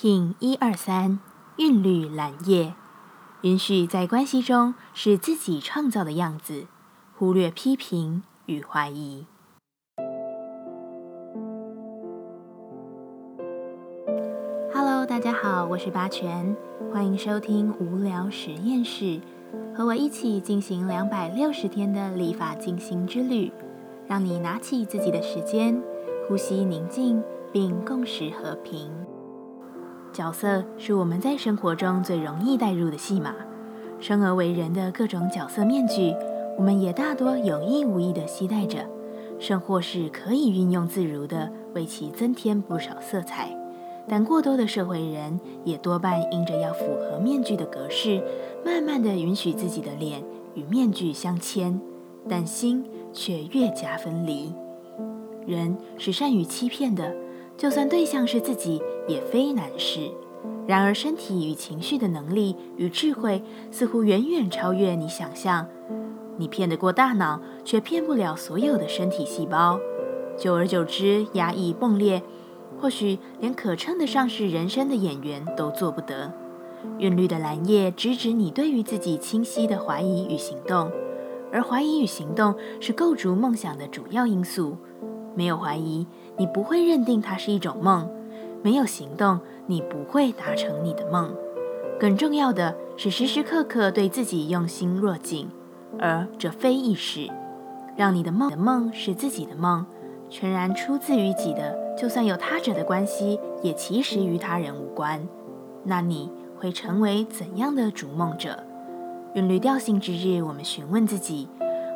King 一二三，韵律蓝叶，允许在关系中是自己创造的样子，忽略批评与怀疑。Hello，大家好，我是八全，欢迎收听无聊实验室，和我一起进行两百六十天的立法进行之旅，让你拿起自己的时间，呼吸宁静，并共识和平。角色是我们在生活中最容易带入的戏码，生而为人的各种角色面具，我们也大多有意无意地期待着，甚或是可以运用自如地为其增添不少色彩。但过多的社会人也多半因着要符合面具的格式，慢慢地允许自己的脸与面具相牵，但心却越加分离。人是善于欺骗的。就算对象是自己，也非难事。然而，身体与情绪的能力与智慧，似乎远远超越你想象。你骗得过大脑，却骗不了所有的身体细胞。久而久之，压抑崩裂，或许连可称得上是人生的演员都做不得。韵律的蓝叶直指你对于自己清晰的怀疑与行动，而怀疑与行动是构筑梦想的主要因素。没有怀疑。你不会认定它是一种梦，没有行动，你不会达成你的梦。更重要的是，时时刻刻对自己用心若镜，而这非易事。让你的梦的梦是自己的梦，全然出自于己的，就算有他者的关系，也其实与他人无关。那你会成为怎样的逐梦者？韵律调性之日，我们询问自己：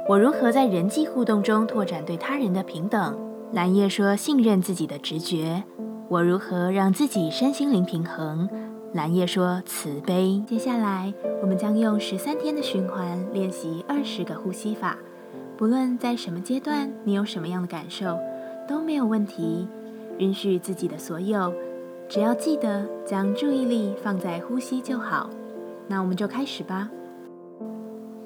我如何在人际互动中拓展对他人的平等？蓝叶说：“信任自己的直觉。”我如何让自己身心灵平衡？蓝叶说：“慈悲。”接下来，我们将用十三天的循环练习二十个呼吸法。不论在什么阶段，你有什么样的感受，都没有问题。允许自己的所有，只要记得将注意力放在呼吸就好。那我们就开始吧。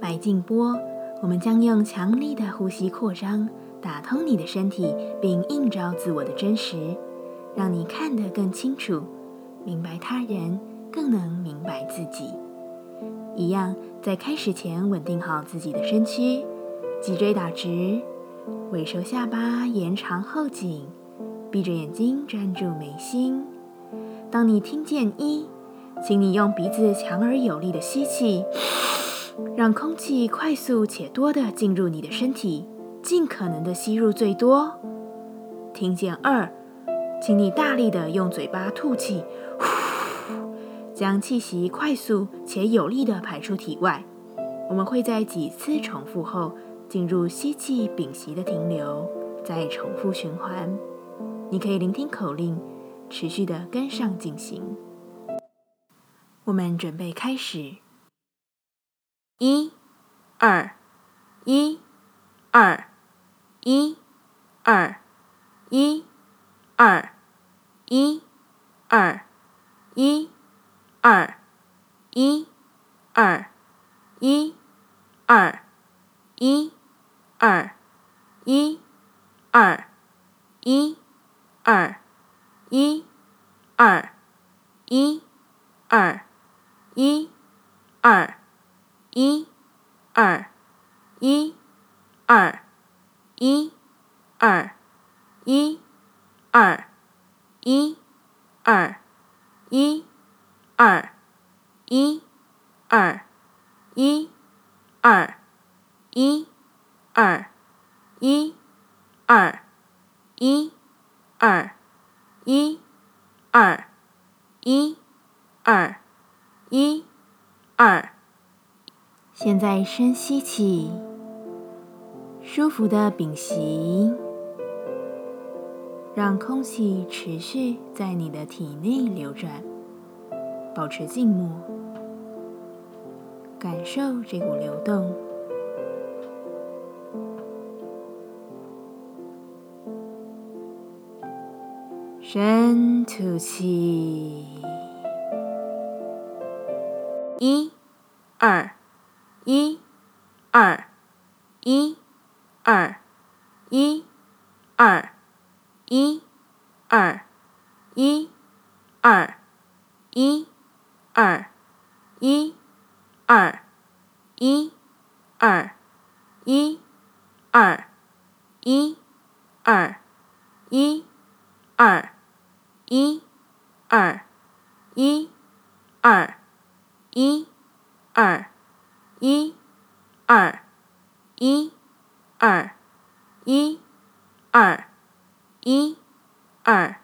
白静波，我们将用强力的呼吸扩张。打通你的身体，并映照自我的真实，让你看得更清楚，明白他人，更能明白自己。一样，在开始前稳定好自己的身躯，脊椎打直，尾收下巴，延长后颈，闭着眼睛专注眉心。当你听见一，请你用鼻子强而有力的吸气，让空气快速且多的进入你的身体。尽可能的吸入最多。听见二，请你大力的用嘴巴吐气，将气息快速且有力的排出体外。我们会在几次重复后进入吸气屏息的停留，再重复循环。你可以聆听口令，持续的跟上进行。我们准备开始。一、二、一、二。一，二，一，二，一，二，一，二，一，二，一，二，一，二，一，二，一，二，一，二，一，二，一，二，一，二，一，二。一，二，一，二，一，二，一，二，一，二，一，二，一，二，一，二，一，二，一，二，一，二，一，二。现在深吸气。舒服的屏息，让空气持续在你的体内流转，保持静默，感受这股流动。深吐气，一、二、一、二、一。二，一，二，一，二，一，二，一、二、一、二、一、二、一、二、一、二、一、二、一、二、一、二、一、二、一、二、一、二、一、二、一、二、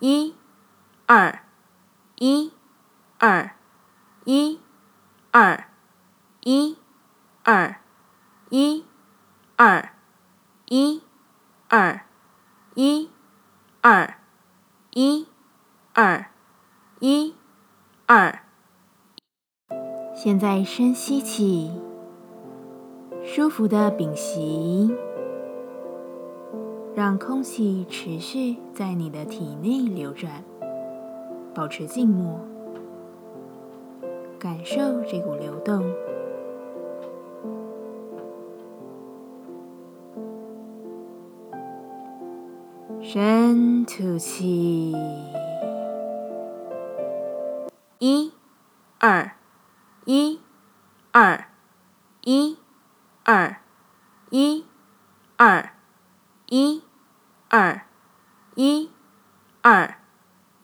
一、二、一、二、一、二、一、二、一、二、一、二、一、二、一、二、一、二。现在深吸气，舒服的屏息，让空气持续在你的体内流转，保持静默，感受这股流动。深吐气，一、二、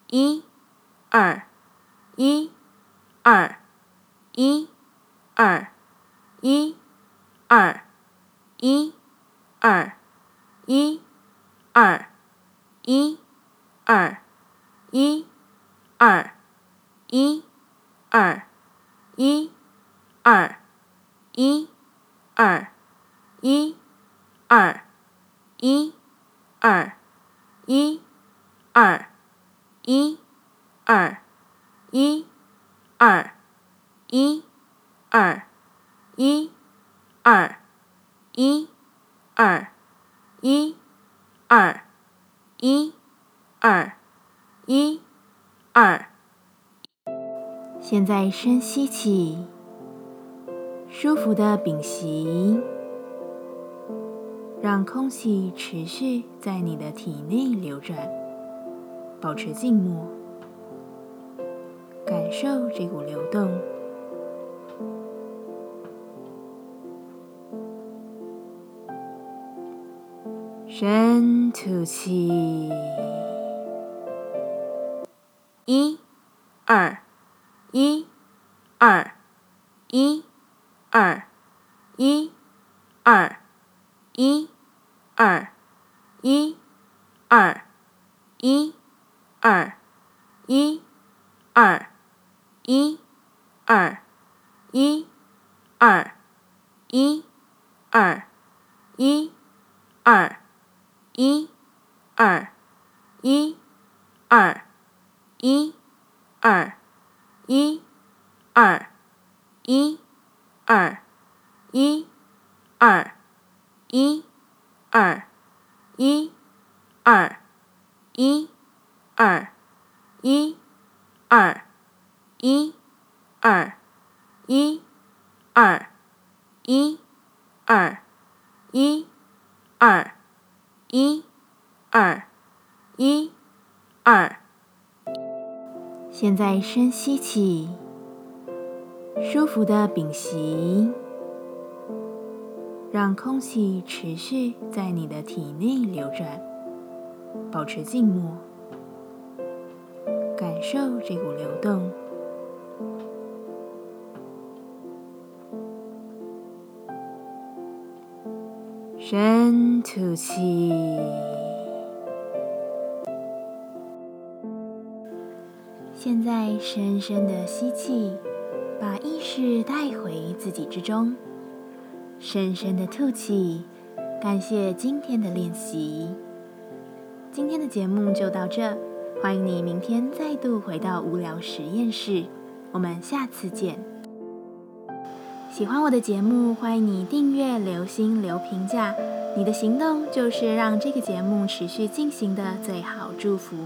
一、二、一、二、一、二、一、二、一、二、一、二。一、二、一、二、一、二、一、二、一、二、一、二、一、二、一、二、一、二、一、二、一、二、一、二、一、二、一、二。一、二、一、二。现在深吸气，舒服的屏息，让空气持续在你的体内流转，保持静默，感受这股流动。深吐气，一、二、一、二、一、二、一、二、一、二、一、二、一、二、一、二、一、二、一、二、一、二、一、二。一、二、一、二、一、二、一、二、一、二、一、二、一、二、一、二、一、二、一、二、一、二、一、二、一、二、一、二。一、二、一、二。现在深吸气，舒服的屏息，让空气持续在你的体内流转，保持静默，感受这股流动。深吐气，现在深深的吸气，把意识带回自己之中。深深的吐气，感谢今天的练习。今天的节目就到这，欢迎你明天再度回到无聊实验室，我们下次见。喜欢我的节目，欢迎你订阅、留心、留评价。你的行动就是让这个节目持续进行的最好祝福。